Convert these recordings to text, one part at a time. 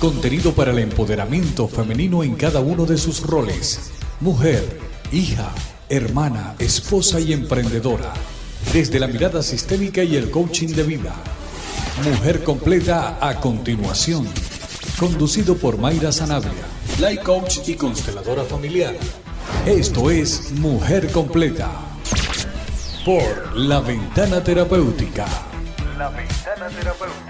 Contenido para el empoderamiento femenino en cada uno de sus roles. Mujer, hija, hermana, esposa y emprendedora. Desde la mirada sistémica y el coaching de vida. Mujer completa a continuación. Conducido por Mayra Sanabria, life coach y consteladora familiar. Esto es Mujer completa. Por La Ventana Terapéutica. La Ventana Terapéutica.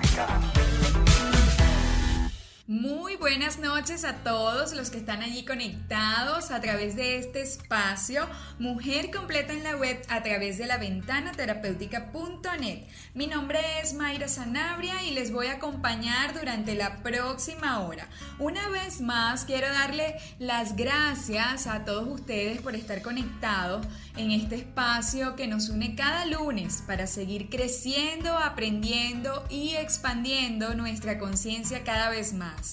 Muy buenas noches a todos los que están allí conectados a través de este espacio Mujer Completa en la web a través de la ventana terapéutica.net. Mi nombre es Mayra Sanabria y les voy a acompañar durante la próxima hora. Una vez más quiero darle las gracias a todos ustedes por estar conectados en este espacio que nos une cada lunes para seguir creciendo, aprendiendo y expandiendo nuestra conciencia cada vez más.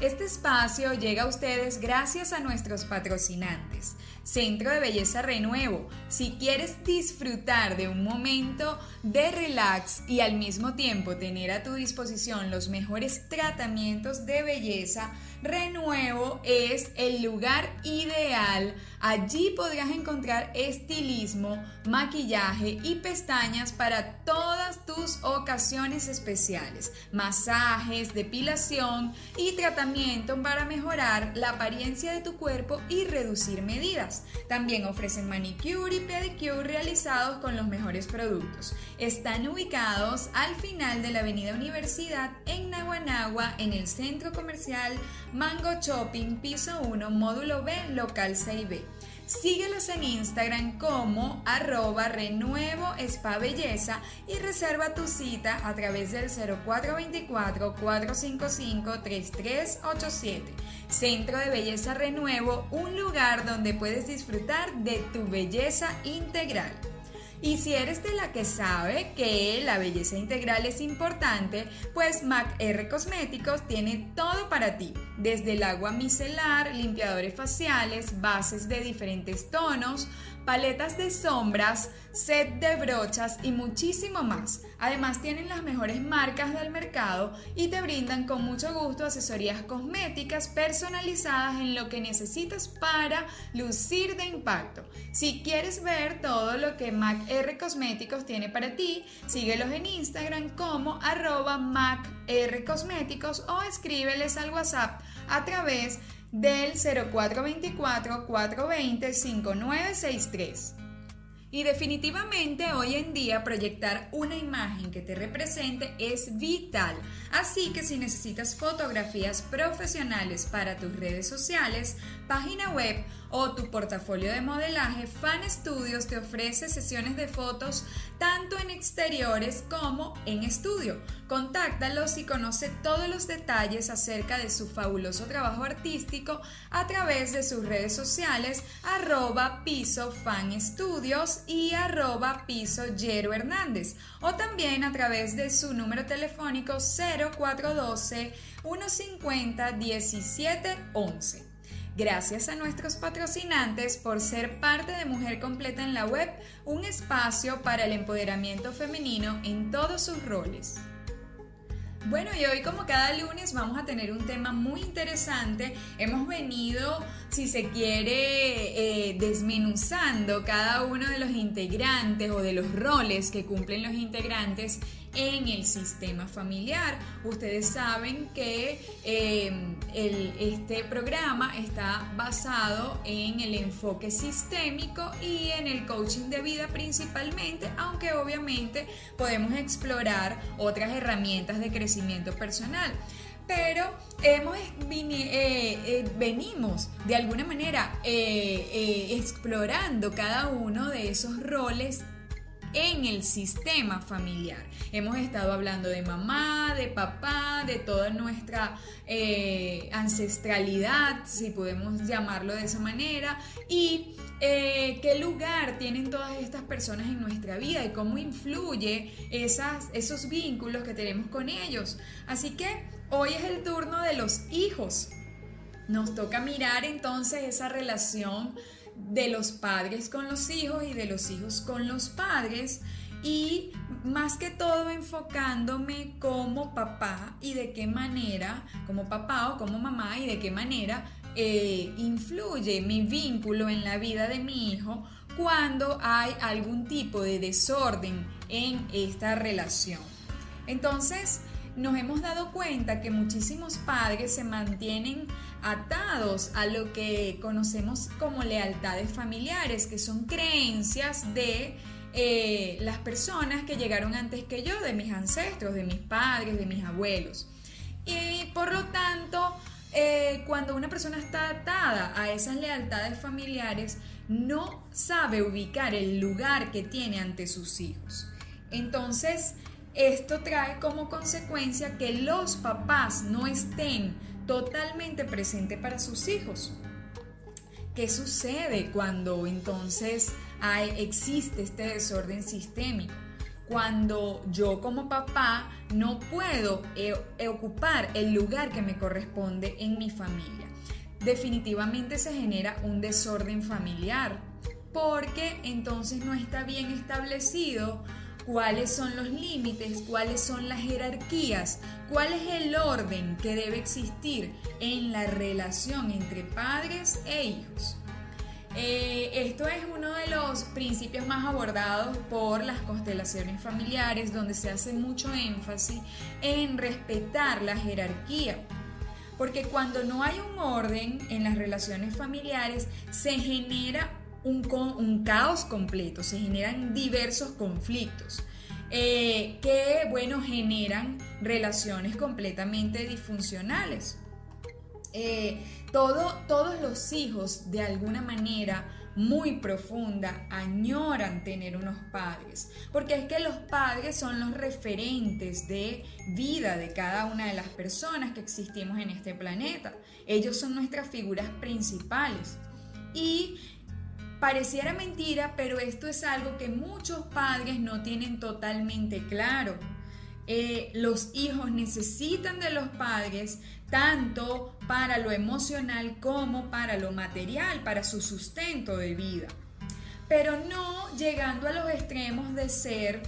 Este espacio llega a ustedes gracias a nuestros patrocinantes. Centro de Belleza Renuevo. Si quieres disfrutar de un momento de relax y al mismo tiempo tener a tu disposición los mejores tratamientos de belleza, Renuevo es el lugar ideal. Allí podrás encontrar estilismo, maquillaje y pestañas para todas tus ocasiones especiales, masajes, depilación y tratamiento para mejorar la apariencia de tu cuerpo y reducir medidas. También ofrecen manicure y pedicure realizados con los mejores productos. Están ubicados al final de la Avenida Universidad en Naguanagua, en el centro comercial Mango Shopping, piso 1, módulo B, local 6B. Síguelos en Instagram como arroba renuevo spa belleza y reserva tu cita a través del 0424-455-3387. Centro de Belleza Renuevo, un lugar donde puedes disfrutar de tu belleza integral. Y si eres de la que sabe que la belleza integral es importante, pues MAC R Cosméticos tiene todo para ti, desde el agua micelar, limpiadores faciales, bases de diferentes tonos, paletas de sombras, set de brochas y muchísimo más. Además tienen las mejores marcas del mercado y te brindan con mucho gusto asesorías cosméticas personalizadas en lo que necesitas para lucir de impacto. Si quieres ver todo lo que MAC R Cosméticos tiene para ti, síguelos en Instagram como arroba MAC Cosméticos o escríbeles al WhatsApp a través de del 0424-420-5963. Y definitivamente hoy en día proyectar una imagen que te represente es vital. Así que si necesitas fotografías profesionales para tus redes sociales, página web o tu portafolio de modelaje, Fan Studios te ofrece sesiones de fotos tanto en exteriores como en estudio. Contáctalos y conoce todos los detalles acerca de su fabuloso trabajo artístico a través de sus redes sociales arroba piso fan y arroba piso Yero Hernández o también a través de su número telefónico 0412 150 1711. Gracias a nuestros patrocinantes por ser parte de Mujer Completa en la Web, un espacio para el empoderamiento femenino en todos sus roles. Bueno, y hoy como cada lunes vamos a tener un tema muy interesante. Hemos venido, si se quiere, eh, desmenuzando cada uno de los integrantes o de los roles que cumplen los integrantes en el sistema familiar. Ustedes saben que em, este programa está basado en el enfoque sistémico y en el coaching de vida principalmente, aunque obviamente podemos explorar otras herramientas de crecimiento personal pero hemos eh, eh, venimos de alguna manera eh, explorando cada uno de esos roles en el sistema familiar. Hemos estado hablando de mamá, de papá, de toda nuestra eh, ancestralidad, si podemos llamarlo de esa manera, y eh, qué lugar tienen todas estas personas en nuestra vida y cómo influye esas, esos vínculos que tenemos con ellos. Así que hoy es el turno de los hijos. Nos toca mirar entonces esa relación de los padres con los hijos y de los hijos con los padres y más que todo enfocándome como papá y de qué manera, como papá o como mamá y de qué manera eh, influye mi vínculo en la vida de mi hijo cuando hay algún tipo de desorden en esta relación. Entonces, nos hemos dado cuenta que muchísimos padres se mantienen atados a lo que conocemos como lealtades familiares, que son creencias de eh, las personas que llegaron antes que yo, de mis ancestros, de mis padres, de mis abuelos. Y por lo tanto, eh, cuando una persona está atada a esas lealtades familiares, no sabe ubicar el lugar que tiene ante sus hijos. Entonces, esto trae como consecuencia que los papás no estén totalmente presentes para sus hijos. ¿Qué sucede cuando entonces hay, existe este desorden sistémico? Cuando yo como papá no puedo eh, ocupar el lugar que me corresponde en mi familia. Definitivamente se genera un desorden familiar porque entonces no está bien establecido cuáles son los límites, cuáles son las jerarquías, cuál es el orden que debe existir en la relación entre padres e hijos. Eh, esto es uno de los principios más abordados por las constelaciones familiares, donde se hace mucho énfasis en respetar la jerarquía. Porque cuando no hay un orden en las relaciones familiares, se genera un, caos completo, se generan diversos conflictos. Eh, que, bueno, generan relaciones completamente disfuncionales. Eh, todos los hijos, de alguna manera muy profunda, añoran tener unos padres, porque es que los padres son los referentes de vida de cada una de las personas que existimos en este planeta. Ellos son nuestras figuras principales. Y Pareciera mentira, pero esto es algo que muchos padres no tienen totalmente claro. Eh, los hijos necesitan de los padres tanto para lo emocional como para lo material, para su sustento de vida. Pero no llegando a los extremos de ser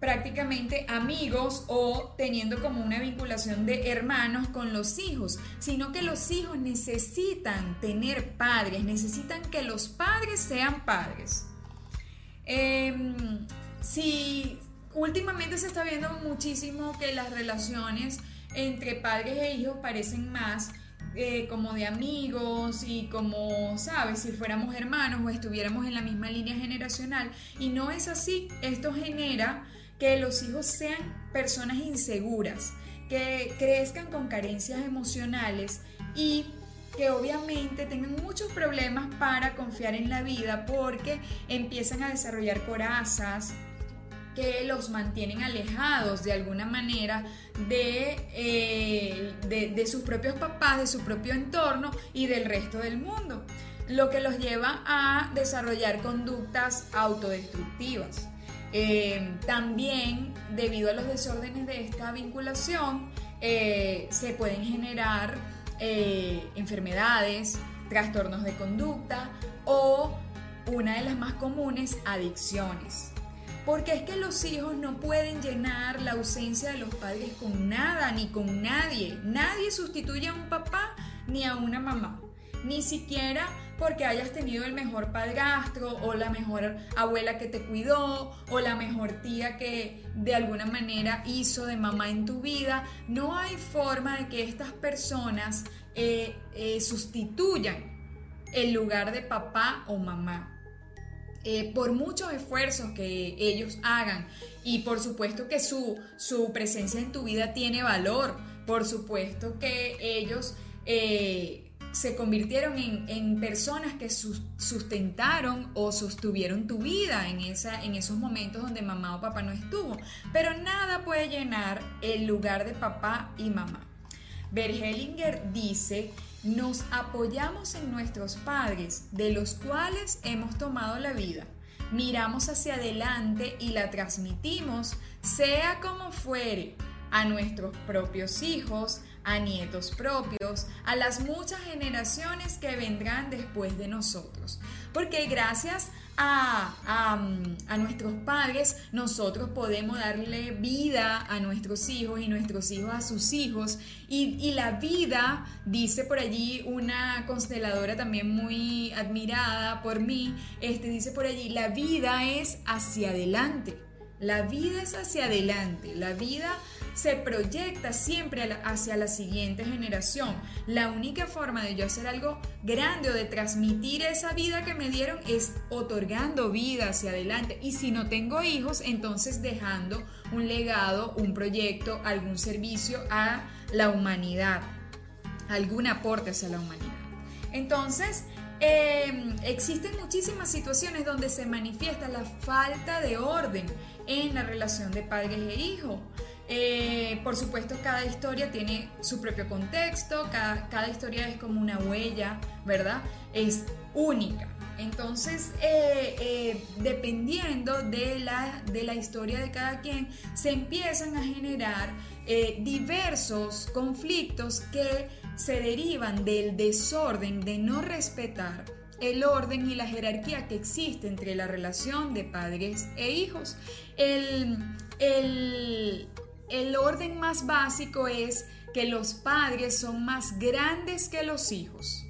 prácticamente amigos o teniendo como una vinculación de hermanos con los hijos, sino que los hijos necesitan tener padres, necesitan que los padres sean padres. Em, si últimamente se está viendo muchísimo que las relaciones entre padres e hijos parecen más eh, como de amigos y como, ¿sabes? Si fuéramos hermanos o estuviéramos en la misma línea generacional. Y no es así. Esto genera que los hijos sean personas inseguras, que crezcan con carencias emocionales y que obviamente tengan muchos problemas para confiar en la vida porque empiezan a desarrollar corazas que los mantienen alejados de alguna manera de, eh, de, de sus propios papás, de su propio entorno y del resto del mundo, lo que los lleva a desarrollar conductas autodestructivas. Eh, también, debido a los desórdenes de esta vinculación, eh, se pueden generar eh, enfermedades, trastornos de conducta o una de las más comunes, adicciones. Porque es que los hijos no pueden llenar la ausencia de los padres con nada ni con nadie. Nadie sustituye a un papá ni a una mamá. Ni siquiera porque hayas tenido el mejor padrastro o la mejor abuela que te cuidó o la mejor tía que de alguna manera hizo de mamá en tu vida. No hay forma de que estas personas eh, eh, sustituyan el lugar de papá o mamá. Eh, por muchos esfuerzos que ellos hagan y por supuesto que su, su presencia en tu vida tiene valor, por supuesto que ellos se convirtieron en, personas que sustentaron o sostuvieron tu vida en, esa, en esos momentos donde mamá o papá no estuvo. Pero nada puede llenar el lugar de papá y mamá. Bergelinger dice, nos apoyamos en nuestros padres, de los cuales hemos tomado la vida. Miramos hacia adelante y la transmitimos, sea como fuere, a nuestros propios hijos, a nietos propios, a las muchas generaciones que vendrán después de nosotros. porque gracias a, a, nuestros padres, nosotros podemos darle vida a nuestros hijos y nuestros hijos a sus hijos. Y, y, la vida, dice por allí una consteladora también muy admirada por mí, este, dice por allí, la vida es hacia adelante. La vida es hacia adelante. La vida se proyecta siempre hacia la siguiente generación. La única forma de yo hacer algo grande o de transmitir esa vida que me dieron es otorgando vida hacia adelante. Y si no tengo hijos, entonces dejando un legado, un proyecto, algún servicio a la humanidad, algún aporte hacia la humanidad. Entonces, em, existen muchísimas situaciones donde se manifiesta la falta de orden en la relación de padres e hijos. Eh, por supuesto, cada historia tiene su propio contexto, cada, historia es como una huella, ¿verdad? Es única. Entonces, eh, eh, dependiendo de la, de la, historia de cada quien, se empiezan a generar diversos conflictos que se derivan del desorden, de no respetar el orden y la jerarquía que existe entre la relación de padres e hijos. El, el, el orden más básico es que los padres son más grandes que los hijos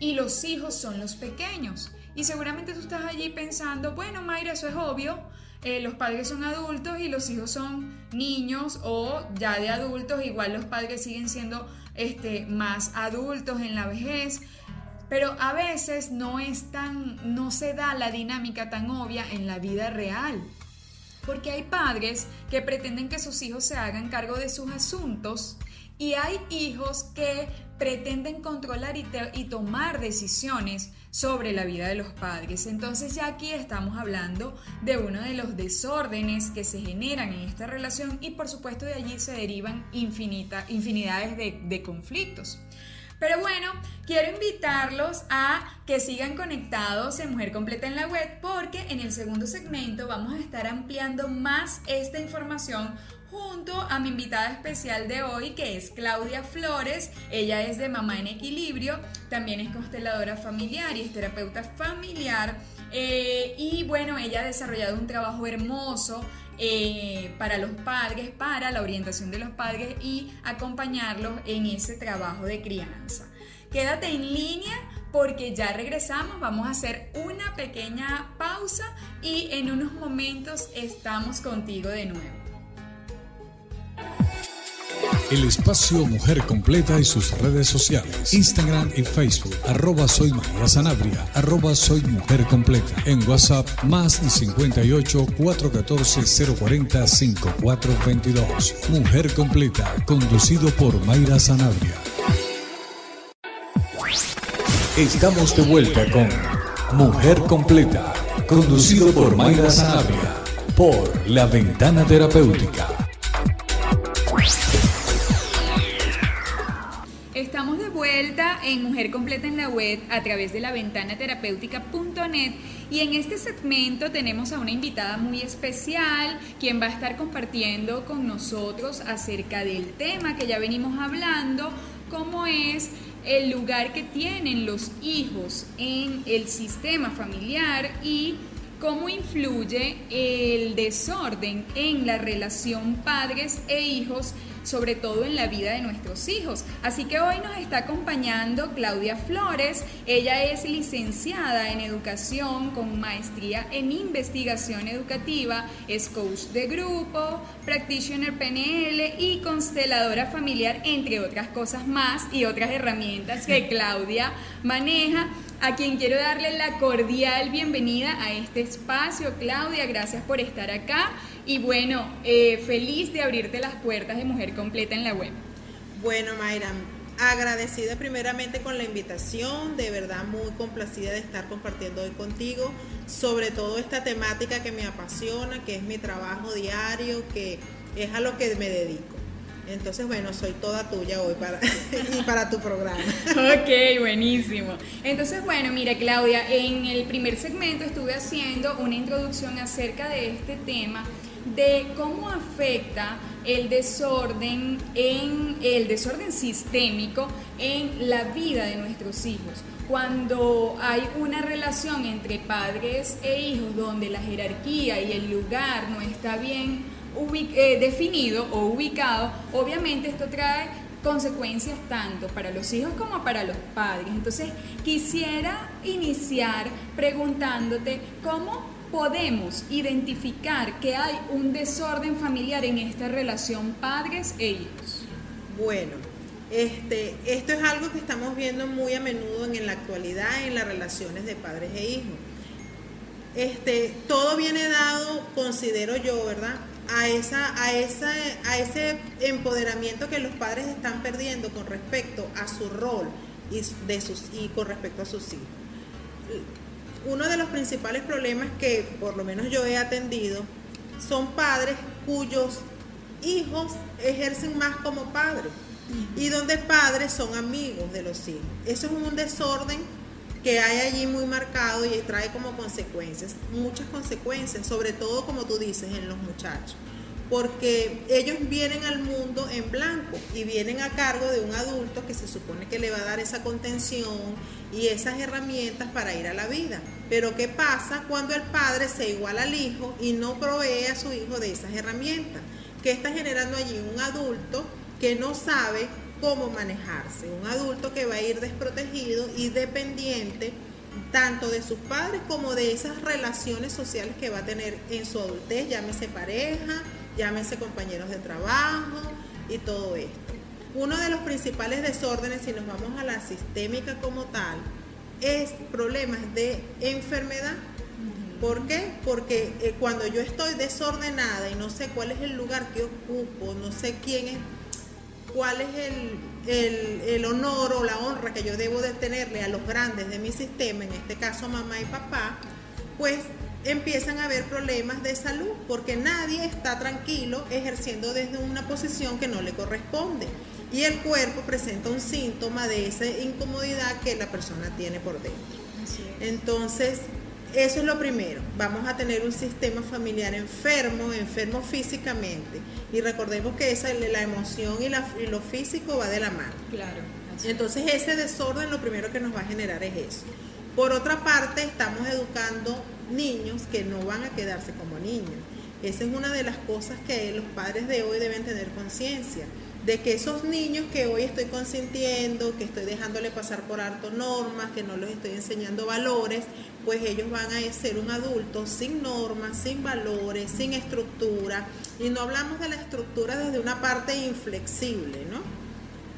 y los hijos son los pequeños. Y seguramente tú estás allí pensando, bueno, Mayra, eso es obvio, eh, los padres son adultos y los hijos son niños o ya de adultos, igual los padres siguen siendo este, más adultos en la vejez, pero a veces no es tan, no se da la dinámica tan obvia en la vida real. Porque hay padres que pretenden que sus hijos se hagan cargo de sus asuntos y hay hijos que pretenden controlar y, tomar decisiones sobre la vida de los padres. Entonces ya aquí estamos hablando de uno de los desórdenes que se generan en esta relación y por supuesto de allí se derivan infinita, infinidades de, de conflictos. Pero bueno, quiero invitarlos a que sigan conectados en Mujer Completa en la web porque en el segundo segmento vamos a estar ampliando más esta información junto a mi invitada especial de hoy, que es Claudia Flores. Ella es de Mamá en Equilibrio, también es consteladora familiar y es terapeuta familiar. Eh, y bueno, ella ha desarrollado un trabajo hermoso eh, para los padres, para la orientación de los padres y acompañarlos en ese trabajo de crianza. Quédate en línea porque ya regresamos, vamos a hacer una pequeña pausa y en unos momentos estamos contigo de nuevo. El espacio Mujer Completa y sus redes sociales. Instagram y Facebook. Arroba soy María Sanabria. Arroba soy Mujer Completa. En WhatsApp más 58 414 040 5422. Mujer Completa. Conducido por Mayra Sanabria. Estamos de vuelta con Mujer Completa. Conducido por Mayra Sanabria. Por La Ventana Terapéutica en Mujer Completa en la web a través de la ventana terapéutica.net y en este segmento tenemos a una invitada muy especial quien va a estar compartiendo con nosotros acerca del tema que ya venimos hablando, cómo es el lugar que tienen los hijos en el sistema familiar y cómo influye el desorden en la relación padres e hijos sobre todo en la vida de nuestros hijos. Así que hoy nos está acompañando Claudia Flores. Ella es licenciada en educación con maestría en investigación educativa, es coach de grupo, practitioner PNL y consteladora familiar, entre otras cosas más y otras herramientas que Claudia maneja a quien quiero darle la cordial bienvenida a este espacio. Claudia, gracias por estar acá y bueno, eh, feliz de abrirte las puertas de Mujer Completa en la web. Bueno, Mayra, agradecida primeramente con la invitación, de verdad muy complacida de estar compartiendo hoy contigo, sobre todo esta temática que me apasiona, que es mi trabajo diario, que es a lo que me dedico. Entonces, bueno, soy toda tuya hoy para, y para tu programa. ok, buenísimo. Entonces, bueno, mira, Claudia, en el primer segmento estuve haciendo una introducción acerca de este tema de cómo afecta el desorden en el desorden sistémico en la vida de nuestros hijos. Cuando hay una relación entre padres e hijos donde la jerarquía y el lugar no está bien eh, definido o ubicado, obviamente esto trae consecuencias tanto para los hijos como para los padres. Entonces, quisiera iniciar preguntándote cómo podemos identificar que hay un desorden familiar en esta relación padres e hijos. Bueno, este, esto es algo que estamos viendo muy a menudo en, la actualidad en las relaciones de padres e hijos. Este, todo viene dado, considero yo, ¿verdad? a, esa, a, esa, a ese empoderamiento que los padres están perdiendo con respecto a su rol y, de sus, y con respecto a sus hijos. Uno de los principales problemas que por lo menos yo he atendido son padres cuyos hijos ejercen más como padres y donde padres son amigos de los hijos. Eso es un desorden que hay allí muy marcado y trae como consecuencias, muchas consecuencias, sobre todo como tú dices, en los muchachos, porque ellos vienen al mundo en blanco y vienen a cargo de un adulto que se supone que le va a dar esa contención y esas herramientas para ir a la vida. Pero ¿qué pasa cuando el padre se iguala al hijo y no provee a su hijo de esas herramientas? ¿Qué está generando allí un adulto que no sabe cómo manejarse. Un adulto que va a ir desprotegido y dependiente tanto de sus padres como de esas relaciones sociales que va a tener en su adultez, llámese pareja, llámese compañeros de trabajo y todo esto. Uno de los principales desórdenes, si nos vamos a la sistémica como tal, es problemas de enfermedad. ¿Por qué? Porque eh, cuando yo estoy desordenada y no sé cuál es el lugar que ocupo, no sé quién es cuál es el, honor o la honra que yo debo de tenerle a los grandes de mi sistema, en este caso mamá y papá, pues empiezan a haber problemas de salud porque nadie está tranquilo ejerciendo desde una posición que no le corresponde y el cuerpo presenta un síntoma de esa incomodidad que la persona tiene por dentro. Entonces, eso es lo primero. Vamos a tener un sistema familiar enfermo, enfermo físicamente. Y recordemos que esa, la emoción y, lo físico va de la mano. Claro. Entonces ese desorden lo primero que nos va a generar es eso. Por otra parte, estamos educando niños que no van a quedarse como niños. Esa es una de las cosas que los padres de hoy deben tener conciencia de que esos niños que hoy estoy consintiendo, que estoy dejándole pasar por harto normas, que no les estoy enseñando valores, pues ellos van a ser un adulto sin normas, sin valores, sin estructura. Y no hablamos de la estructura desde una parte inflexible, ¿no?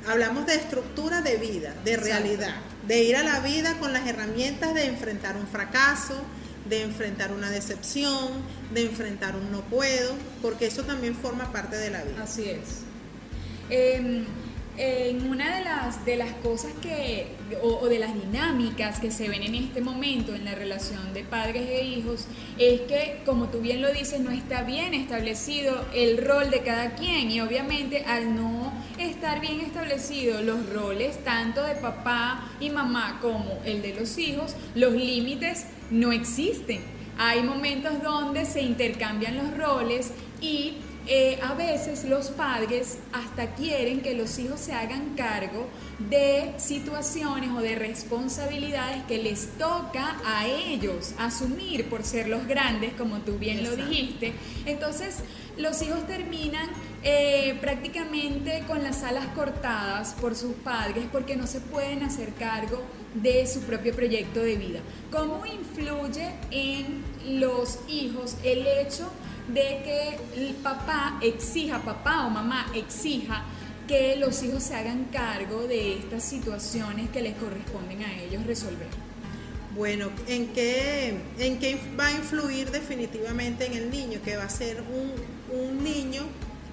Hablamos de estructura de vida, de realidad, de ir a la vida con las herramientas de enfrentar un fracaso, de enfrentar una decepción, de enfrentar un no puedo, porque eso también forma parte de la vida. Así es. Em, en una de las, de las cosas que, o, de las dinámicas que se ven en este momento en la relación de padres e hijos, es que, como tú bien lo dices, no está bien establecido el rol de cada quien y obviamente al no estar bien establecidos los roles, tanto de papá y mamá como el de los hijos, los límites no existen. Hay momentos donde se intercambian los roles y eh, a veces los padres hasta quieren que los hijos se hagan cargo de situaciones o de responsabilidades que les toca a ellos asumir por ser los grandes, como tú bien lo dijiste. Entonces, los hijos terminan eh, prácticamente con las alas cortadas por sus padres porque no se pueden hacer cargo de su propio proyecto de vida. ¿Cómo influye en los hijos el hecho de que el papá exija, papá o mamá exija que los hijos se hagan cargo de estas situaciones que les corresponden a ellos resolver. Bueno, ¿en qué, en qué va a influir definitivamente en el niño? Que va a ser un, un niño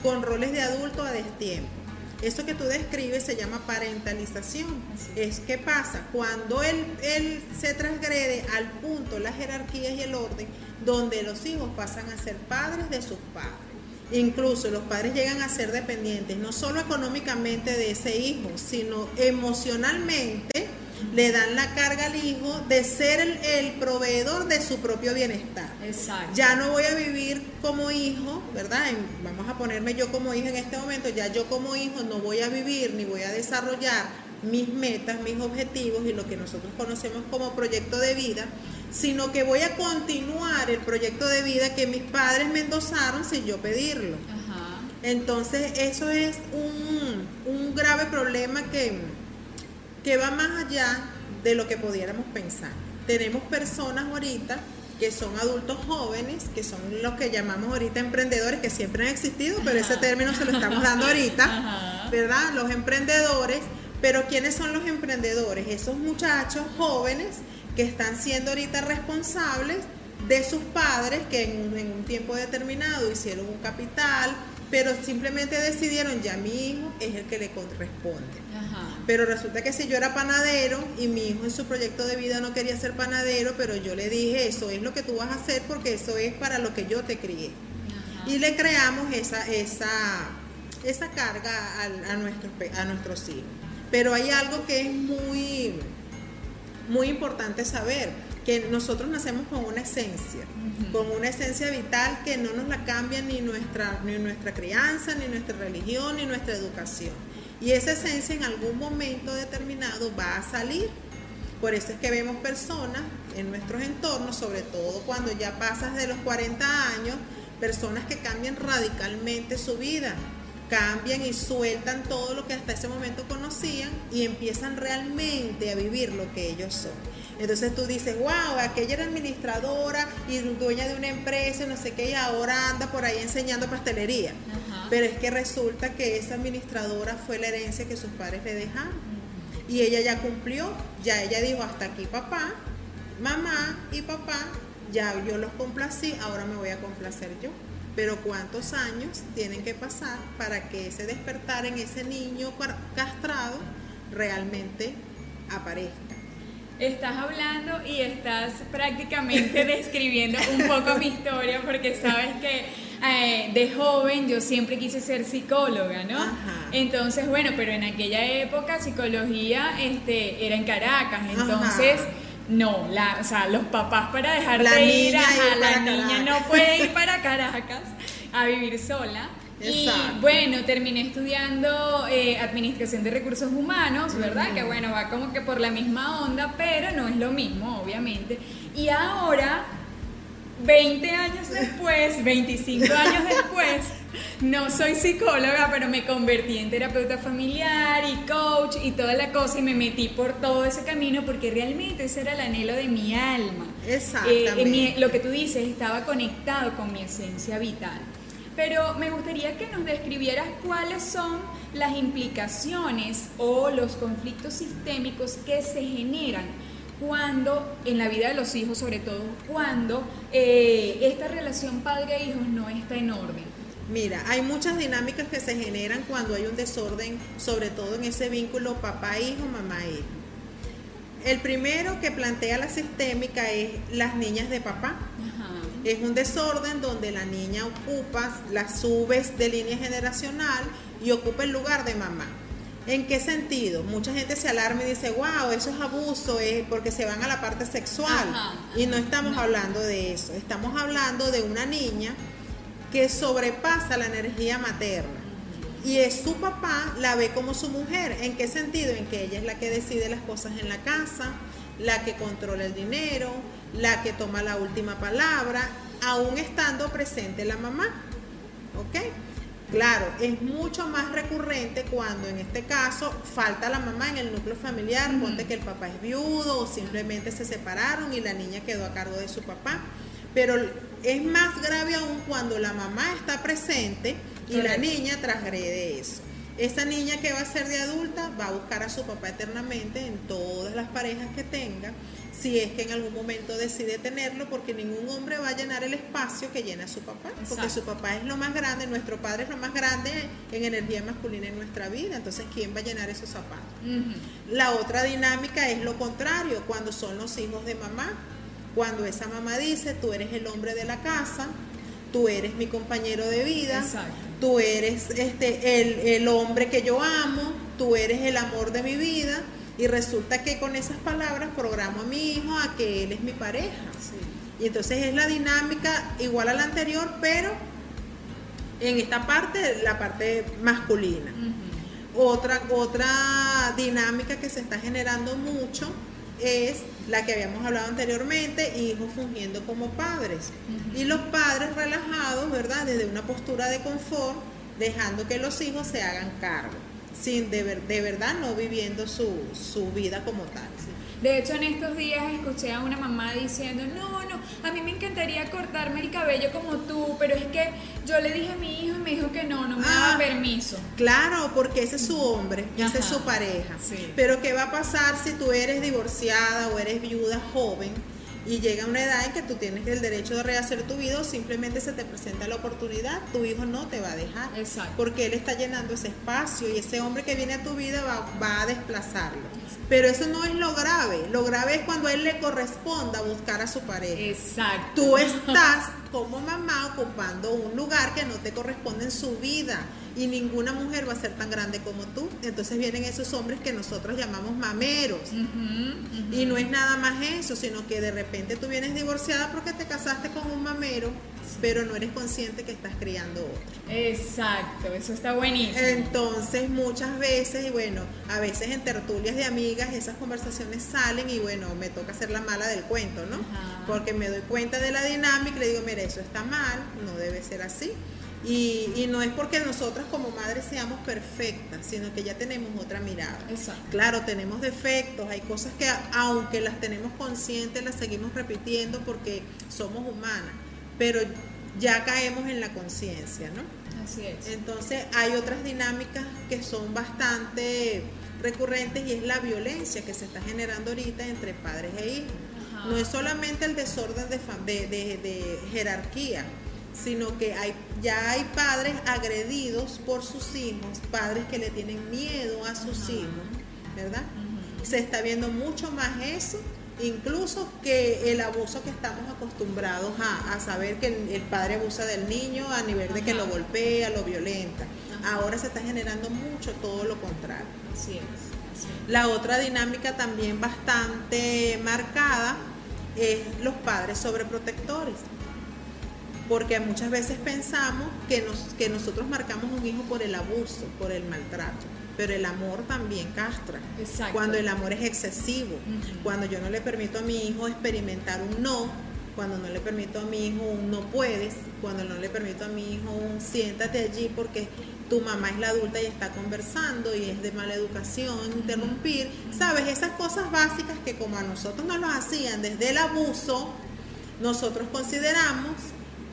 con roles de adulto a destiempo. Eso que tú describes se llama parentalización. Es que pasa cuando él, él se transgrede al punto las jerarquías y el orden, donde los hijos pasan a ser padres de sus padres. Incluso los padres llegan a ser dependientes, no solo económicamente de ese hijo, sino emocionalmente le dan la carga al hijo de ser el, el, proveedor de su propio bienestar. Exacto. Ya no voy a vivir como hijo, ¿verdad? vamos a ponerme yo como hija en este momento, ya yo como hijo no voy a vivir ni voy a desarrollar mis metas, mis objetivos y lo que nosotros conocemos como proyecto de vida, sino que voy a continuar el proyecto de vida que mis padres me endosaron sin yo pedirlo. Entonces eso es un, un grave problema que, que va más allá de lo que pudiéramos pensar. Tenemos personas ahorita que son adultos jóvenes, que son los que llamamos ahorita emprendedores, que siempre han existido, pero ese término se lo estamos dando ahorita, ¿verdad? Los emprendedores, pero ¿quiénes son los emprendedores? Esos muchachos jóvenes que están siendo ahorita responsables de sus padres que en, en un tiempo determinado hicieron un capital, pero simplemente decidieron ya mi hijo es el que le corresponde. Pero resulta que si yo era panadero y mi hijo en su proyecto de vida no quería ser panadero, pero yo le dije, eso es lo que tú vas a hacer porque eso es para lo que yo te crié. Y le creamos esa, esa, esa carga a, a, nuestros, a nuestros hijos. Pero hay algo que es muy, muy importante saber que nosotros nacemos con una esencia, con una esencia vital que no nos la cambia ni nuestra, ni nuestra crianza, ni nuestra religión, ni nuestra educación. Y esa esencia en algún momento determinado va a salir. Por eso es que vemos personas en nuestros entornos, sobre todo cuando ya pasas de los 40 años, personas que cambian radicalmente su vida, cambian y sueltan todo lo que hasta ese momento conocían y empiezan realmente a vivir lo que ellos son. Entonces tú dices, wow, aquella era administradora y dueña de una empresa, no sé qué, y ahora anda por ahí enseñando pastelería. Pero es que resulta que esa administradora fue la herencia que sus padres le dejaron. Y ella ya cumplió, ya ella dijo, hasta aquí papá, mamá y papá, ya yo los complací, ahora me voy a complacer yo. Pero cuántos años tienen que pasar para que ese despertar en ese niño castrado realmente aparezca estás hablando y estás prácticamente describiendo un poco mi historia porque sabes que eh, de joven yo siempre quise ser psicóloga, ¿no? Entonces, bueno, pero en aquella época psicología este, era en Caracas, entonces... No, la, o sea, los papás para dejar de ir, a la niña no puede ir para Caracas a vivir sola. Y bueno, terminé estudiando eh, Administración de Recursos Humanos, ¿verdad? Que bueno, va como que por la misma onda, pero no es lo mismo, obviamente. Y ahora, 20 años después, 25 años después, no soy psicóloga, pero me convertí en terapeuta familiar y coach y toda la cosa y me metí por todo ese camino porque realmente ese era el anhelo de mi alma. Exactamente. Eh, lo que tú dices estaba conectado con mi esencia vital pero me gustaría que nos describieras cuáles son las implicaciones o los conflictos sistémicos que se generan cuando, en la vida de los hijos sobre todo, cuando eh, esta relación padre-hijos no está en orden. Mira, hay muchas dinámicas que se generan cuando hay un desorden, sobre todo en ese vínculo papá-hijo, mamá-hijo. El primero que plantea la sistémica es las niñas de papá. Es un desorden donde la niña ocupa las subes de línea generacional y ocupa el lugar de mamá. ¿En qué sentido? Mucha gente se alarma y dice, wow, eso es abuso, es porque se van a la parte sexual. y no estamos hablando de eso, estamos hablando de una niña que sobrepasa la energía materna. Y es su papá la ve como su mujer. ¿En qué sentido? En que ella es la que decide las cosas en la casa, la que controla el dinero, la que toma la última palabra, aún estando presente la mamá. ¿Ok? Claro, es mucho más recurrente cuando en este caso falta la mamá en el núcleo familiar, ponte que el papá es viudo o simplemente se separaron y la niña quedó a cargo de su papá. Pero es más grave aún cuando la mamá está presente y la niña transgrede eso. Esa niña que va a ser de adulta va a buscar a su papá eternamente en todas las parejas que tenga, si es que en algún momento decide tenerlo, porque ningún hombre va a llenar el espacio que llena su papá, porque su papá es lo más grande, nuestro padre es lo más grande en energía masculina en nuestra vida, entonces ¿quién va a llenar esos zapatos? La otra dinámica es lo contrario, cuando son los hijos de mamá, cuando esa mamá dice, tú eres el hombre de la casa, tú eres mi compañero de vida, tú eres este, el, el, hombre que yo amo, tú eres el amor de mi vida, Y resulta que con esas palabras programo a mi hijo a que él es mi pareja. Y entonces es la dinámica igual a la anterior, pero en esta parte, la parte masculina. Otra, otra dinámica que se está generando mucho es la que habíamos hablado anteriormente, hijos fungiendo como padres. Y los padres relajados, ¿verdad? Desde una postura de confort, dejando que los hijos se hagan cargo, sin de, de verdad no viviendo su, su vida como tal. De hecho, en estos días escuché a una mamá diciendo, no, no, a mí me encantaría cortarme el cabello como tú, pero es que yo le dije a mi hijo y me dijo que no, no me daba ah, permiso. Claro, porque ese es su hombre, esa es su pareja. Pero ¿qué va a pasar si tú eres divorciada o eres viuda joven? Y llega una edad en que tú tienes el derecho de rehacer tu vida o simplemente se te presenta la oportunidad, tu hijo no te va a dejar. Exacto. Porque él está llenando ese espacio y ese hombre que viene a tu vida va, va a desplazarlo. Pero eso no es lo grave. Lo grave es cuando a él le corresponda buscar a su pareja. Exacto. Tú estás como mamá ocupando un lugar que no te corresponde en su vida y ninguna mujer va a ser tan grande como tú. Entonces vienen esos hombres que nosotros llamamos mameros. Y no es nada más eso, sino que de repente tú vienes divorciada porque te casaste con un mamero, pero no eres consciente que estás criando otro. Exacto, eso está buenísimo. Entonces muchas veces, y bueno, a veces en tertulias de amigas esas conversaciones salen y bueno, me toca ser la mala del cuento, ¿no? Porque me doy cuenta de la dinámica y le digo, mira, eso está mal, no debe ser así. Y, no es porque nosotras como madres seamos perfectas, sino que ya tenemos otra mirada. Claro, tenemos defectos, hay cosas que aunque las tenemos conscientes, las seguimos repitiendo porque somos humanas, pero ya caemos en la conciencia, ¿no? Así es. Entonces hay otras dinámicas que son bastante recurrentes y es la violencia que se está generando ahorita entre padres e hijos. No es solamente el desorden de, de jerarquía, sino que hay, ya hay padres agredidos por sus hijos, padres que le tienen miedo a sus hijos, ¿verdad? Se está viendo mucho más eso, incluso que el abuso que estamos acostumbrados a, saber que el, padre abusa del niño a nivel de que lo golpea, lo violenta. Ahora se está generando mucho todo lo contrario. Así es. La otra dinámica también bastante marcada es los padres sobreprotectores porque muchas veces pensamos que, nos, que nosotros marcamos un hijo por el abuso, por el maltrato, pero el amor también castra. Cuando el amor es excesivo, cuando yo no le permito a mi hijo experimentar un no, cuando no le permito a mi hijo un no puedes, cuando no le permito a mi hijo un siéntate allí porque tu mamá es la adulta y está conversando y es de mala educación, interrumpir, sabes, esas cosas básicas que como a nosotros nos lo hacían desde el abuso, nosotros consideramos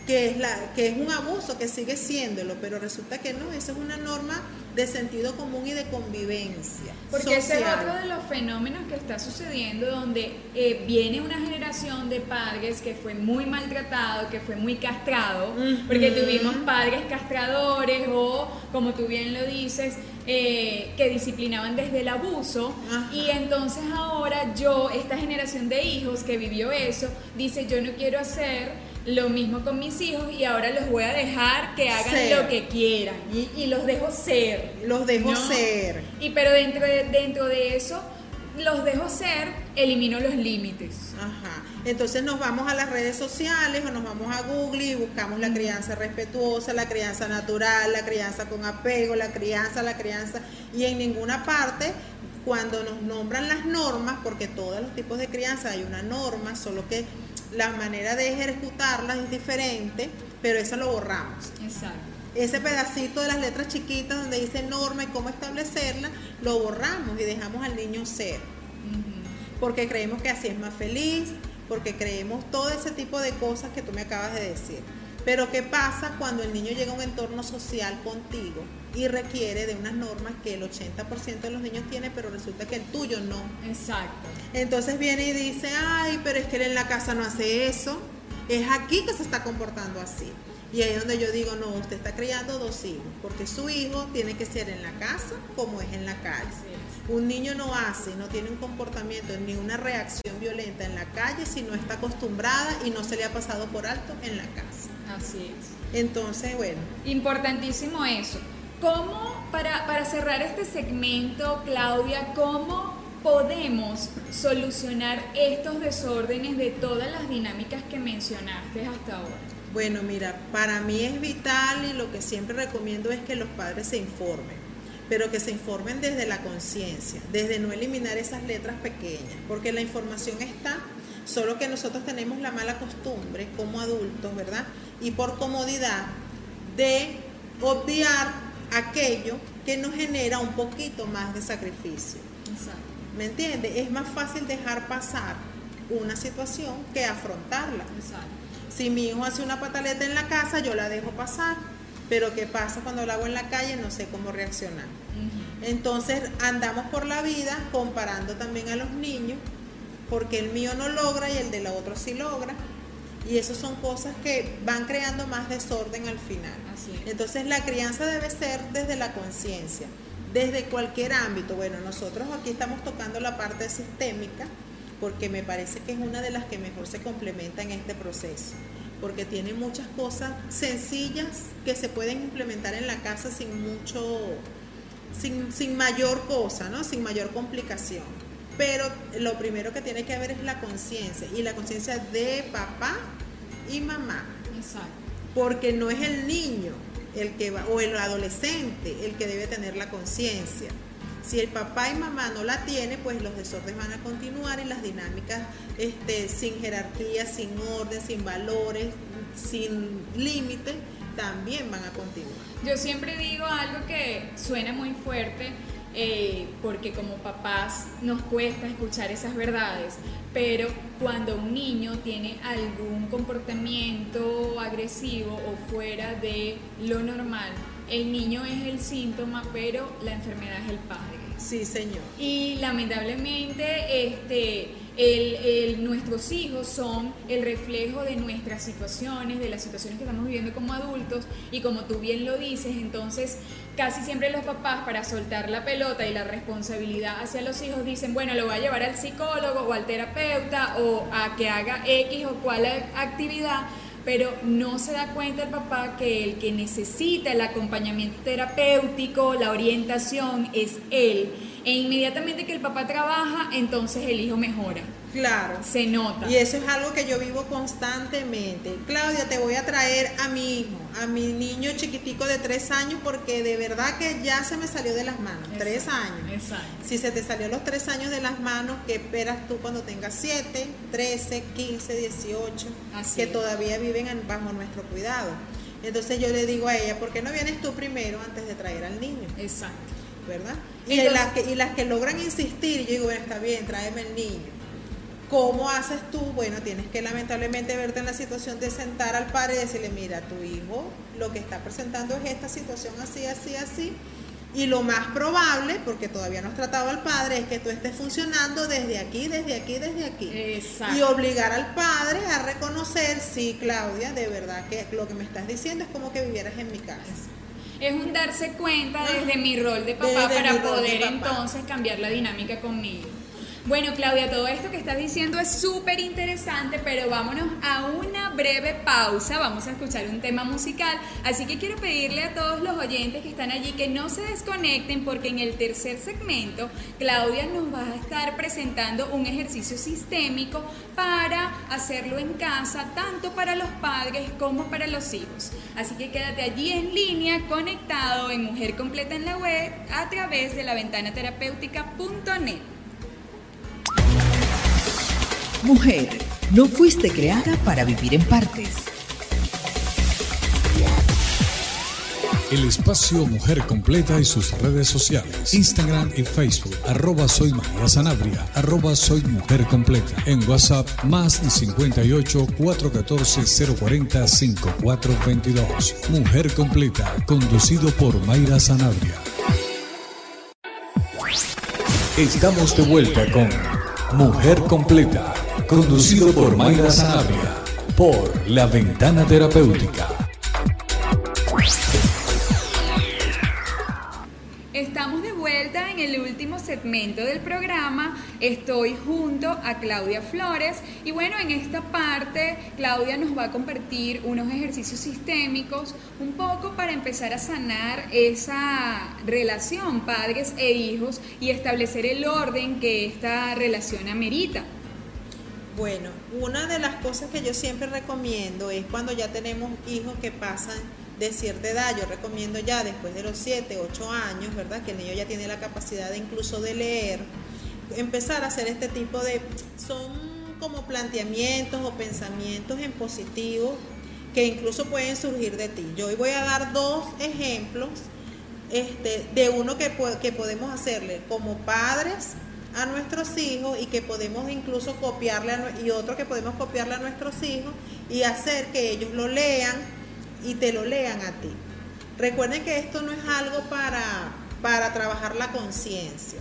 que es, la, que es un abuso, que sigue siéndolo, pero resulta que no, eso es una norma de sentido común y de convivencia. Porque ese es otro de los fenómenos que está sucediendo, donde eh, viene una generación de padres que fue muy maltratado, que fue muy castrado, porque tuvimos padres castradores o, como tú bien lo dices, eh, que disciplinaban desde el abuso. Y entonces ahora yo, esta generación de hijos que vivió eso, dice, yo no quiero hacer lo mismo con mis hijos y ahora los voy a dejar que hagan lo que quieran y, los dejo ser. Los dejo ser. Y pero dentro de, dentro de eso, los dejo ser, elimino los límites. Ajá. Entonces nos vamos a las redes sociales o nos vamos a Google y buscamos la crianza respetuosa, la crianza natural, la crianza con apego, la crianza, la crianza. Y en ninguna parte cuando nos nombran las normas, porque todos los tipos de crianza hay una norma, solo que la manera de ejecutarlas es diferente, pero eso lo borramos. Exacto. Ese pedacito de las letras chiquitas donde dice norma y cómo establecerla, lo borramos y dejamos al niño ser. Porque creemos que así es más feliz, porque creemos todo ese tipo de cosas que tú me acabas de decir. Pero ¿qué pasa cuando el niño llega a un entorno social contigo y requiere de unas normas que el 80% de los niños tiene, pero resulta que el tuyo no? Exacto. Entonces viene y dice, ay, pero es que él en la casa no hace eso. Es aquí que se está comportando así. Y ahí es donde yo digo, no, usted está criando dos hijos, porque su hijo tiene que ser en la casa como es en la calle. Un niño no hace, no tiene un comportamiento ni una reacción violenta en la calle si no está acostumbrada y no se le ha pasado por alto en la casa. Así es. Entonces, bueno. Importantísimo eso. ¿Cómo, para, para cerrar este segmento, Claudia, cómo podemos solucionar estos desórdenes de todas las dinámicas que mencionaste hasta ahora? Bueno, mira, para mí es vital y lo que siempre recomiendo es que los padres se informen, pero que se informen desde la conciencia, desde no eliminar esas letras pequeñas, porque la información está, solo que nosotros tenemos la mala costumbre como adultos, ¿verdad? Y por comodidad de obviar aquello que nos genera un poquito más de sacrificio. Exacto. ¿Me entiendes? Es más fácil dejar pasar una situación que afrontarla. Exacto. Si mi hijo hace una pataleta en la casa, yo la dejo pasar. Pero ¿qué pasa cuando la hago en la calle? No sé cómo reaccionar. Entonces andamos por la vida comparando también a los niños, porque el mío no logra y el de la otro sí logra. Y eso son cosas que van creando más desorden al final. Así es. Entonces la crianza debe ser desde la conciencia, desde cualquier ámbito. Bueno, nosotros aquí estamos tocando la parte sistémica porque me parece que es una de las que mejor se complementa en este proceso, porque tiene muchas cosas sencillas que se pueden implementar en la casa sin mucho, sin, sin mayor cosa, ¿no? Sin mayor complicación. Pero lo primero que tiene que haber es la conciencia y la conciencia de papá y mamá Exacto. porque no es el niño el que va, o el adolescente el que debe tener la conciencia. Si el papá y mamá no la tiene, pues los desórdenes van a continuar y las dinámicas este, sin jerarquía, sin orden, sin valores, sin límites, también van a continuar. Yo siempre digo algo que suena muy fuerte, eh, porque como papás nos cuesta escuchar esas verdades, pero cuando un niño tiene algún comportamiento agresivo o fuera de lo normal, el niño es el síntoma, pero la enfermedad es el padre. Sí, señor. Y lamentablemente este, el- el- nuestros hijos son el reflejo de nuestras situaciones, de las situaciones que estamos viviendo como adultos y como tú bien lo dices, entonces casi siempre los papás para soltar la pelota y la responsabilidad hacia los hijos dicen, bueno, lo voy a llevar al psicólogo o al terapeuta o a que haga X o cual actividad pero no se da cuenta el papá que el que necesita el acompañamiento terapéutico, la orientación, es él. E inmediatamente que el papá trabaja, entonces el hijo mejora. Claro. Se nota. Y eso es algo que yo vivo constantemente. Claudia, te voy a traer a mi hijo, a mi niño chiquitico de tres años, porque de verdad que ya se me salió de las manos. Exacto, Tres años. Exacto. Si se te salió los tres años de las manos, ¿qué esperas tú cuando tengas 7, 13, 15, 18? Así que es. todavía viven en- bajo nuestro cuidado. Entonces yo le digo a ella, ¿por qué no vienes tú primero antes de traer al niño? Exacto. ¿Verdad? Y, las que, y las que logran insistir, yo digo, bueno, está bien, tráeme el niño. ¿Cómo haces tú? Bueno, tienes que lamentablemente verte en la situación de sentar al padre y decirle, mira, tu hijo lo que está presentando es esta situación así, así, así. Y lo más probable, porque todavía no has tratado al padre, es que tú estés funcionando desde aquí, desde aquí, desde aquí. Exacto. Y obligar al padre a reconocer, sí, Claudia, de verdad que lo que me estás diciendo es como que vivieras en mi casa. Es un darse cuenta desde mi rol de papá Desde para poder papá. entonces cambiar la dinámica conmigo. Bueno, Claudia, todo esto que estás diciendo es súper interesante, pero vámonos a una breve pausa. Vamos a escuchar un tema musical. Así que quiero pedirle a todos los oyentes que están allí que no se desconecten porque en el tercer segmento Claudia nos va a estar presentando un ejercicio sistémico para hacerlo en casa, tanto para los padres como para los hijos. Así que quédate allí en línea, conectado en Mujer Completa en la web a través de la ventana terapéutica.net. Mujer, no fuiste creada para vivir en partes. El espacio Mujer Completa y sus redes sociales. Instagram y Facebook. Arroba soy María Sanabria. Arroba soy Mujer Completa. En WhatsApp más 58 414 040 5422. Mujer Completa. Conducido por Mayra Sanabria. Estamos de vuelta con Mujer Completa. Conducido por Mayra Sanabria. Por La Ventana Terapéutica. Estamos de vuelta en el último segmento del programa. Estoy junto a Claudia Flores y bueno, en esta parte Claudia nos va a compartir unos ejercicios sistémicos un poco para empezar a sanar esa relación padres e hijos y establecer el orden que esta relación amerita. Bueno, una de las cosas que yo siempre recomiendo es cuando ya tenemos hijos que pasan de cierta edad, yo recomiendo ya después de los 7, 8 años, ¿verdad? Que el niño ya tiene la capacidad incluso de leer, empezar a hacer este tipo de, son como planteamientos o pensamientos en positivo que incluso pueden surgir de ti. Yo hoy voy a dar dos ejemplos este, de uno que, que podemos hacerle como padres a nuestros hijos y que podemos incluso copiarle y otro que podemos copiarle a nuestros hijos y hacer que ellos lo lean y te lo lean a ti. Recuerden que esto no es algo para, para trabajar la conciencia.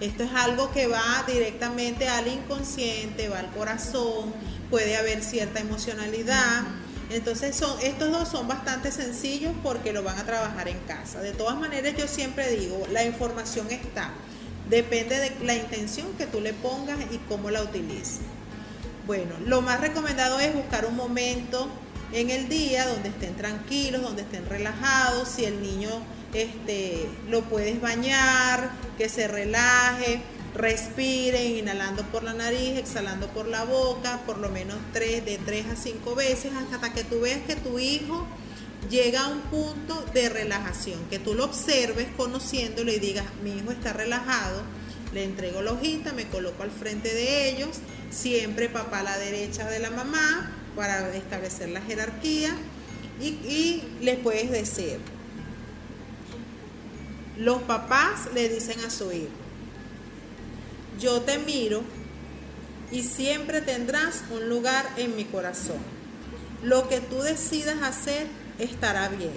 Esto es algo que va directamente al inconsciente, va al corazón, puede haber cierta emocionalidad. Entonces son, estos dos son bastante sencillos porque lo van a trabajar en casa. De todas maneras yo siempre digo, la información está. Depende de la intención que tú le pongas y cómo la utilices. Bueno, lo más recomendado es buscar un momento en el día donde estén tranquilos, donde estén relajados, si el niño este, lo puedes bañar, que se relaje, respiren, inhalando por la nariz, exhalando por la boca, por lo menos tres, de tres a cinco veces, hasta que tú veas que tu hijo llega a un punto de relajación, que tú lo observes conociéndolo y digas, mi hijo está relajado, le entrego la hojita, me coloco al frente de ellos, siempre papá a la derecha de la mamá, para establecer la jerarquía y, les puedes decir, los papás le dicen a su hijo, yo te miro y siempre tendrás un lugar en mi corazón. Lo que tú decidas hacer estará bien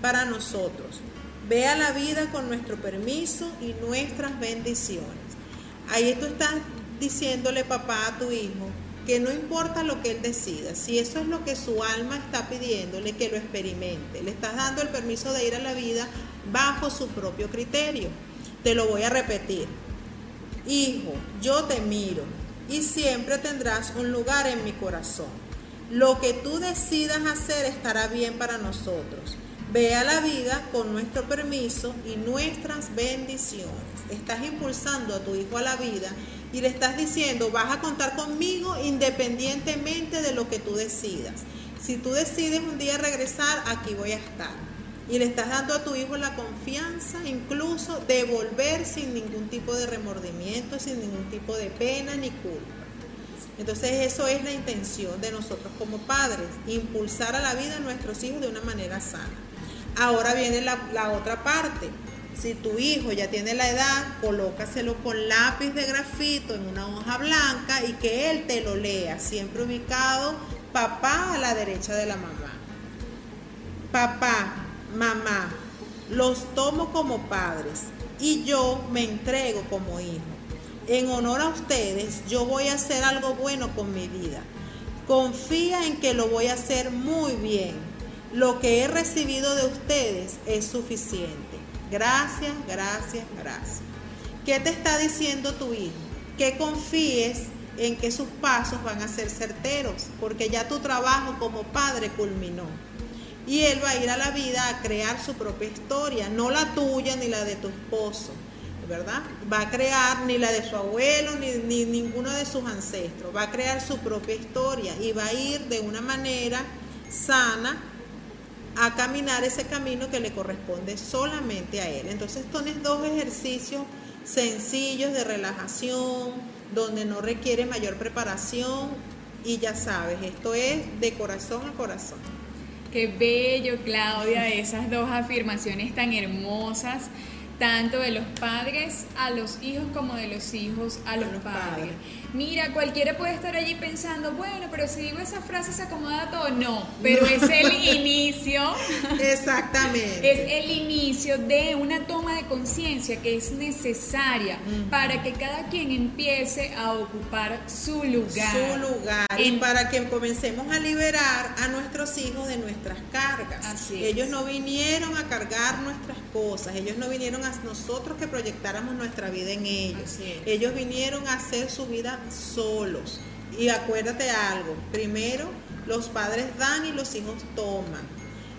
para nosotros. Vea la vida con nuestro permiso y nuestras bendiciones. Ahí tú estás diciéndole papá a tu hijo, que no importa lo que él decida, si eso es lo que su alma está pidiéndole, que lo experimente. Le estás dando el permiso de ir a la vida bajo su propio criterio. Te lo voy a repetir. Hijo, yo te miro y siempre tendrás un lugar en mi corazón. Lo que tú decidas hacer estará bien para nosotros. Ve a la vida con nuestro permiso y nuestras bendiciones. Estás impulsando a tu hijo a la vida y le estás diciendo, vas a contar conmigo independientemente de lo que tú decidas. Si tú decides un día regresar, aquí voy a estar. Y le estás dando a tu hijo la confianza incluso de volver sin ningún tipo de remordimiento, sin ningún tipo de pena ni culpa. Entonces eso es la intención de nosotros como padres, impulsar a la vida de nuestros hijos de una manera sana. Ahora viene la, la otra parte si tu hijo ya tiene la edad, colócaselo con lápiz de grafito en una hoja blanca y que él te lo lea, siempre ubicado papá a la derecha de la mamá. Papá, mamá, los tomo como padres y yo me entrego como hijo. En honor a ustedes, yo voy a hacer algo bueno con mi vida. Confía en que lo voy a hacer muy bien. Lo que he recibido de ustedes es suficiente. Gracias, gracias, gracias. ¿Qué te está diciendo tu hijo? Que confíes en que sus pasos van a ser certeros, porque ya tu trabajo como padre culminó. Y él va a ir a la vida a crear su propia historia, no la tuya ni la de tu esposo, Va a crear ni la de su abuelo ni, ni ninguno de sus ancestros, va a crear su propia historia y va a ir de una manera sana a caminar ese camino que le corresponde solamente a él. Entonces tienes dos ejercicios sencillos de relajación, donde no requiere mayor preparación y ya sabes, esto es de corazón a corazón. Qué bello, Claudia, esas dos afirmaciones tan hermosas tanto de los padres a los hijos como de los hijos a los, padres. Mira, cualquiera puede estar allí pensando, bueno, pero si digo esa frase se acomoda todo. No, pero es el inicio. Exactamente. Es el inicio de una toma de conciencia que es necesaria para que cada quien empiece a ocupar su lugar. Su lugar. Y para que comencemos a liberar a nuestros hijos de nuestras cargas. Ellos no vinieron a cargar nuestras cosas, ellos no vinieron a a nosotros que proyectáramos nuestra vida en ellos. Ellos vinieron a hacer su vida solos. Y acuérdate algo, primero los padres dan y los hijos toman.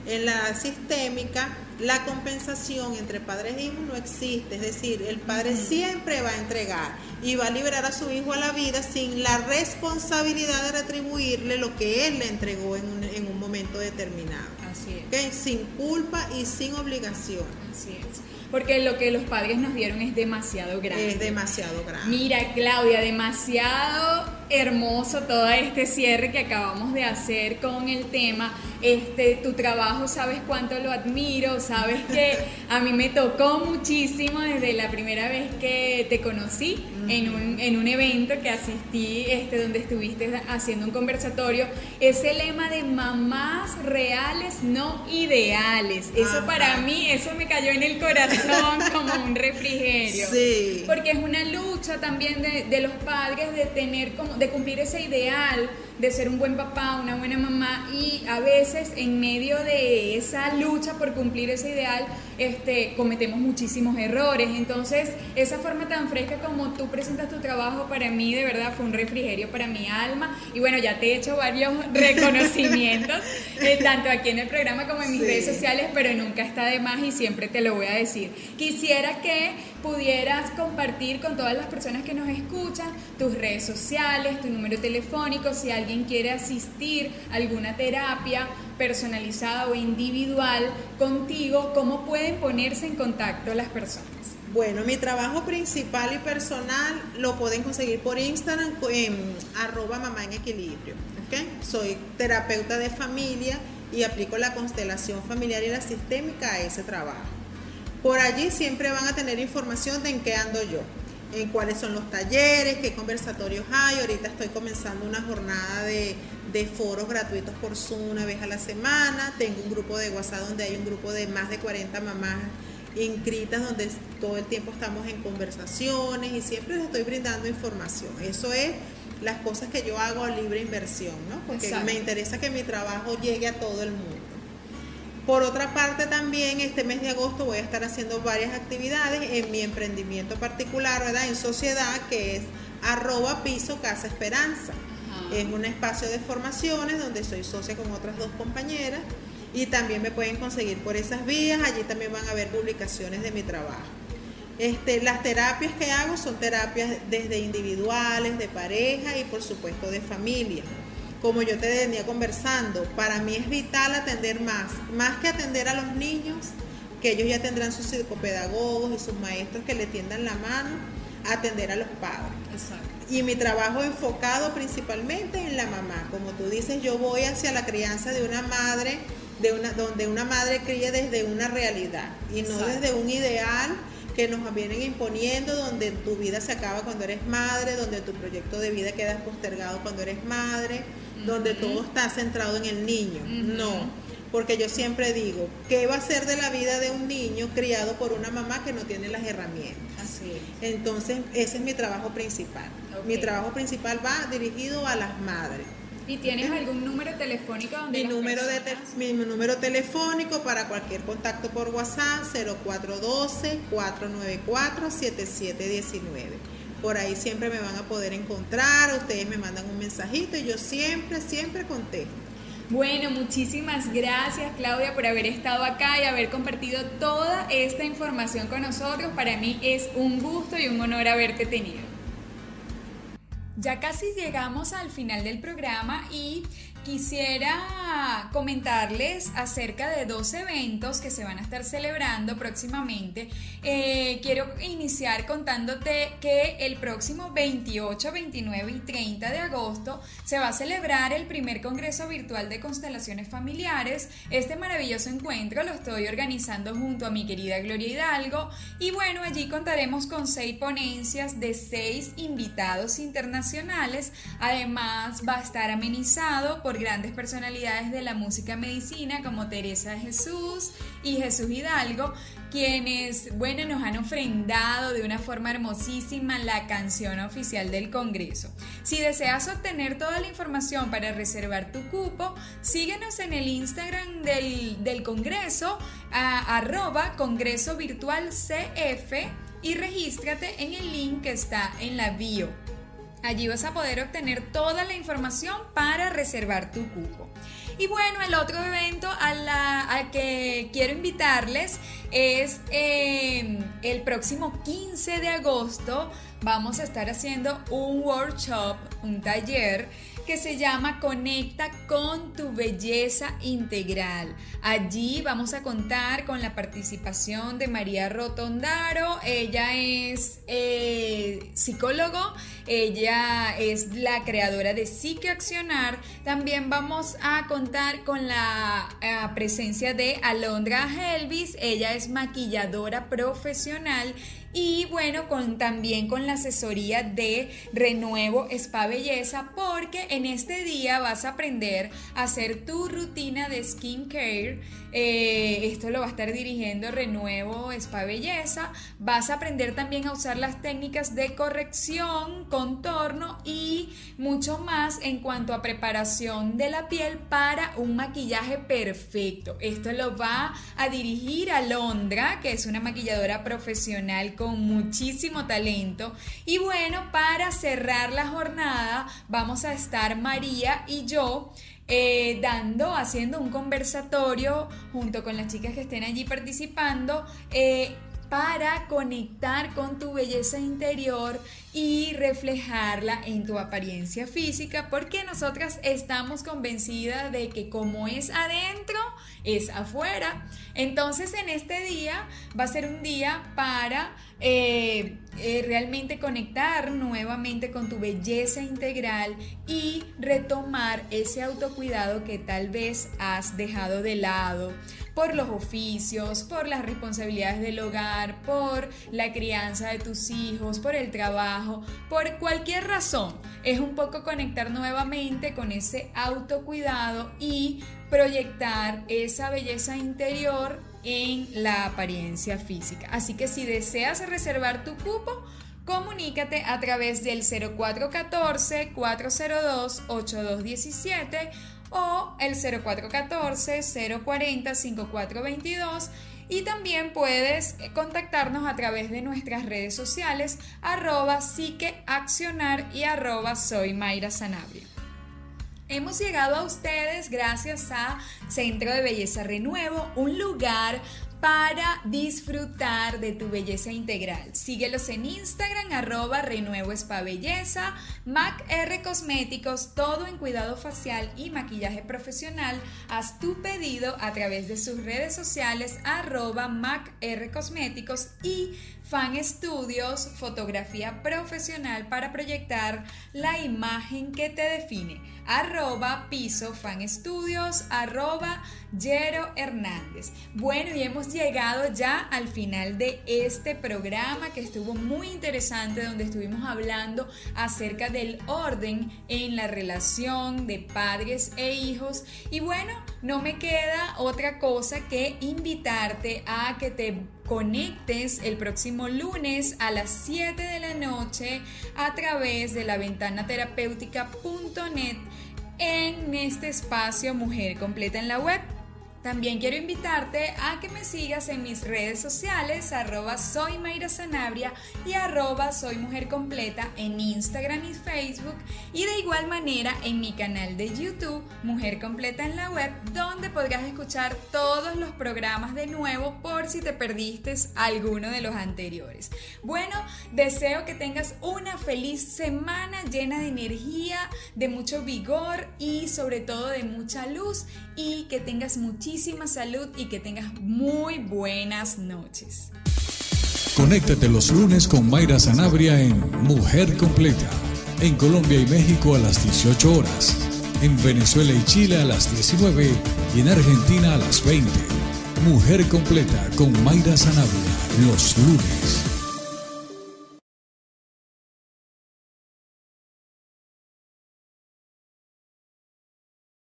En la sistémica, la compensación entre padres e hijos no existe, es decir, el padre siempre va a entregar y va a liberar a su hijo a la vida sin la responsabilidad de retribuirle lo que él le entregó en un, en un momento determinado. Así es. Sin culpa y sin obligación. Así es porque lo que los padres nos dieron es demasiado grande. Es demasiado grande. Mira, Claudia, demasiado hermoso todo este cierre que acabamos de hacer con el tema. Este, tu trabajo, sabes cuánto lo admiro, sabes que a mí me tocó muchísimo desde la primera vez que te conocí en un, en un evento que asistí, este, donde estuviste haciendo un conversatorio, ese lema de mamás reales, no ideales. Eso para mí, eso me cayó en el corazón como un refrigerio. Sí. Porque es una lucha también de, de los padres de tener como de cumplir ese ideal de ser un buen papá, una buena mamá y a veces en medio de esa lucha por cumplir ese ideal este, cometemos muchísimos errores. Entonces, esa forma tan fresca como tú presentas tu trabajo para mí de verdad fue un refrigerio para mi alma y bueno, ya te he hecho varios reconocimientos, eh, tanto aquí en el programa como en mis redes sociales, pero nunca está de más y siempre te lo voy a decir. Quisiera que pudieras compartir con todas las personas que nos escuchan tus redes sociales, tu número telefónico, si alguien quiere asistir a alguna terapia personalizada o individual contigo, ¿cómo pueden ponerse en contacto las personas? Bueno, mi trabajo principal y personal lo pueden conseguir por Instagram arroba mamá en equilibrio. Soy terapeuta de familia y aplico la constelación familiar y la sistémica a ese trabajo. Por allí siempre van a tener información de en qué ando yo en cuáles son los talleres, qué conversatorios hay. Ahorita estoy comenzando una jornada de, foros gratuitos por Zoom una vez a la semana. Tengo un grupo de WhatsApp donde hay un grupo de más de 40 mamás inscritas donde todo el tiempo estamos en conversaciones y siempre les estoy brindando información. Eso es las cosas que yo hago a libre inversión, ¿no? Porque me interesa que mi trabajo llegue a todo el mundo. Por otra parte también este mes de agosto voy a estar haciendo varias actividades en mi emprendimiento particular, ¿verdad? En sociedad, que es arroba piso casa esperanza. Es un espacio de formaciones donde soy socia con otras dos compañeras y también me pueden conseguir por esas vías. Allí también van a ver publicaciones de mi trabajo. Este, las terapias que hago son terapias desde individuales, de pareja y por supuesto de familia como yo te venía conversando, para mí es vital atender más, más que atender a los niños, que ellos ya tendrán sus psicopedagogos y sus maestros que le tiendan la mano, atender a los padres. Y mi trabajo enfocado principalmente en la mamá. Como tú dices, yo voy hacia la crianza de una madre, de una, donde una madre cría desde una realidad y no desde un ideal que nos vienen imponiendo, donde tu vida se acaba cuando eres madre, donde tu proyecto de vida queda postergado cuando eres madre, donde todo está centrado en el niño. No, porque yo siempre digo, ¿qué va a ser de la vida de un niño criado por una mamá que no tiene las herramientas? Así Entonces, ese es mi trabajo principal. Mi trabajo principal va dirigido a las madres. ¿Y tienes algún número telefónico donde mi número de mi número telefónico para cualquier contacto por WhatsApp 0412 494 7719 por ahí siempre me van a poder encontrar, ustedes me mandan un mensajito y yo siempre, siempre contesto. Bueno, muchísimas gracias Claudia por haber estado acá y haber compartido toda esta información con nosotros. Para mí es un gusto y un honor haberte tenido. Ya casi llegamos al final del programa y Quisiera comentarles acerca de dos eventos que se van a estar celebrando próximamente. Eh, quiero iniciar contándote que el próximo 28, 29 y 30 de agosto se va a celebrar el primer Congreso Virtual de Constelaciones Familiares. Este maravilloso encuentro lo estoy organizando junto a mi querida Gloria Hidalgo y bueno, allí contaremos con seis ponencias de seis invitados internacionales. Además va a estar amenizado por grandes personalidades de la música medicina como Teresa Jesús y Jesús Hidalgo, quienes, bueno, nos han ofrendado de una forma hermosísima la canción oficial del Congreso. Si deseas obtener toda la información para reservar tu cupo, síguenos en el Instagram del, del Congreso, arroba Congreso Virtual CF y regístrate en el link que está en la bio. Allí vas a poder obtener toda la información para reservar tu cupo. Y bueno, el otro evento al que quiero invitarles es eh, el próximo 15 de agosto. Vamos a estar haciendo un workshop, un taller que se llama Conecta con tu belleza integral. Allí vamos a contar con la participación de María Rotondaro. Ella es eh, psicólogo, ella es la creadora de Psique Accionar. También vamos a contar con la eh, presencia de Alondra Helvis. Ella es maquilladora profesional y bueno, con, también con la asesoría de Renuevo Spa Belleza, porque en este día vas a aprender a hacer tu rutina de skincare. Eh, esto lo va a estar dirigiendo Renuevo Spa Belleza. Vas a aprender también a usar las técnicas de corrección, contorno y mucho más en cuanto a preparación de la piel para un maquillaje perfecto. Esto lo va a dirigir Alondra, que es una maquilladora profesional con muchísimo talento. Y bueno, para cerrar la jornada vamos a estar María y yo. Eh, dando, haciendo un conversatorio junto con las chicas que estén allí participando eh, para conectar con tu belleza interior y reflejarla en tu apariencia física, porque nosotras estamos convencidas de que como es adentro, es afuera. Entonces en este día va a ser un día para eh, eh, realmente conectar nuevamente con tu belleza integral y retomar ese autocuidado que tal vez has dejado de lado por los oficios, por las responsabilidades del hogar, por la crianza de tus hijos, por el trabajo, por cualquier razón. Es un poco conectar nuevamente con ese autocuidado y proyectar esa belleza interior en la apariencia física. Así que si deseas reservar tu cupo, comunícate a través del 0414-402-8217 o el 0414-040-5422 y también puedes contactarnos a través de nuestras redes sociales arroba psiqueaccionar y arroba soy Mayra Sanabria. Hemos llegado a ustedes gracias a Centro de Belleza Renuevo, un lugar para disfrutar de tu belleza integral. Síguelos en Instagram, arroba Renuevo Spa Belleza, Mac R Cosméticos, todo en cuidado facial y maquillaje profesional. Haz tu pedido a través de sus redes sociales, arroba Mac R Cosméticos y Fan Studios, fotografía profesional para proyectar la imagen que te define. Arroba piso fan estudios, arroba Yero Hernández. Bueno, y hemos llegado ya al final de este programa que estuvo muy interesante, donde estuvimos hablando acerca del orden en la relación de padres e hijos. Y bueno, no me queda otra cosa que invitarte a que te conectes el próximo lunes a las 7 de la noche a través de la ventana terapéutica.net en este espacio Mujer Completa en la Web. También quiero invitarte a que me sigas en mis redes sociales, arroba soy Mayra Sanabria y arroba en Instagram y Facebook y de igual manera en mi canal de YouTube, Mujer Completa en la Web, donde podrás escuchar todos los programas de nuevo por si te perdiste alguno de los anteriores. Bueno, deseo que tengas una feliz semana llena de energía, de mucho vigor y sobre todo de mucha luz y que tengas muchísima salud y que tengas muy buenas noches. Conéctate los lunes con Mayra Sanabria en Mujer Completa. En Colombia y México a las 18 horas. En Venezuela y Chile a las 19 y en Argentina a las 20. Mujer Completa con Mayra Sanabria los lunes.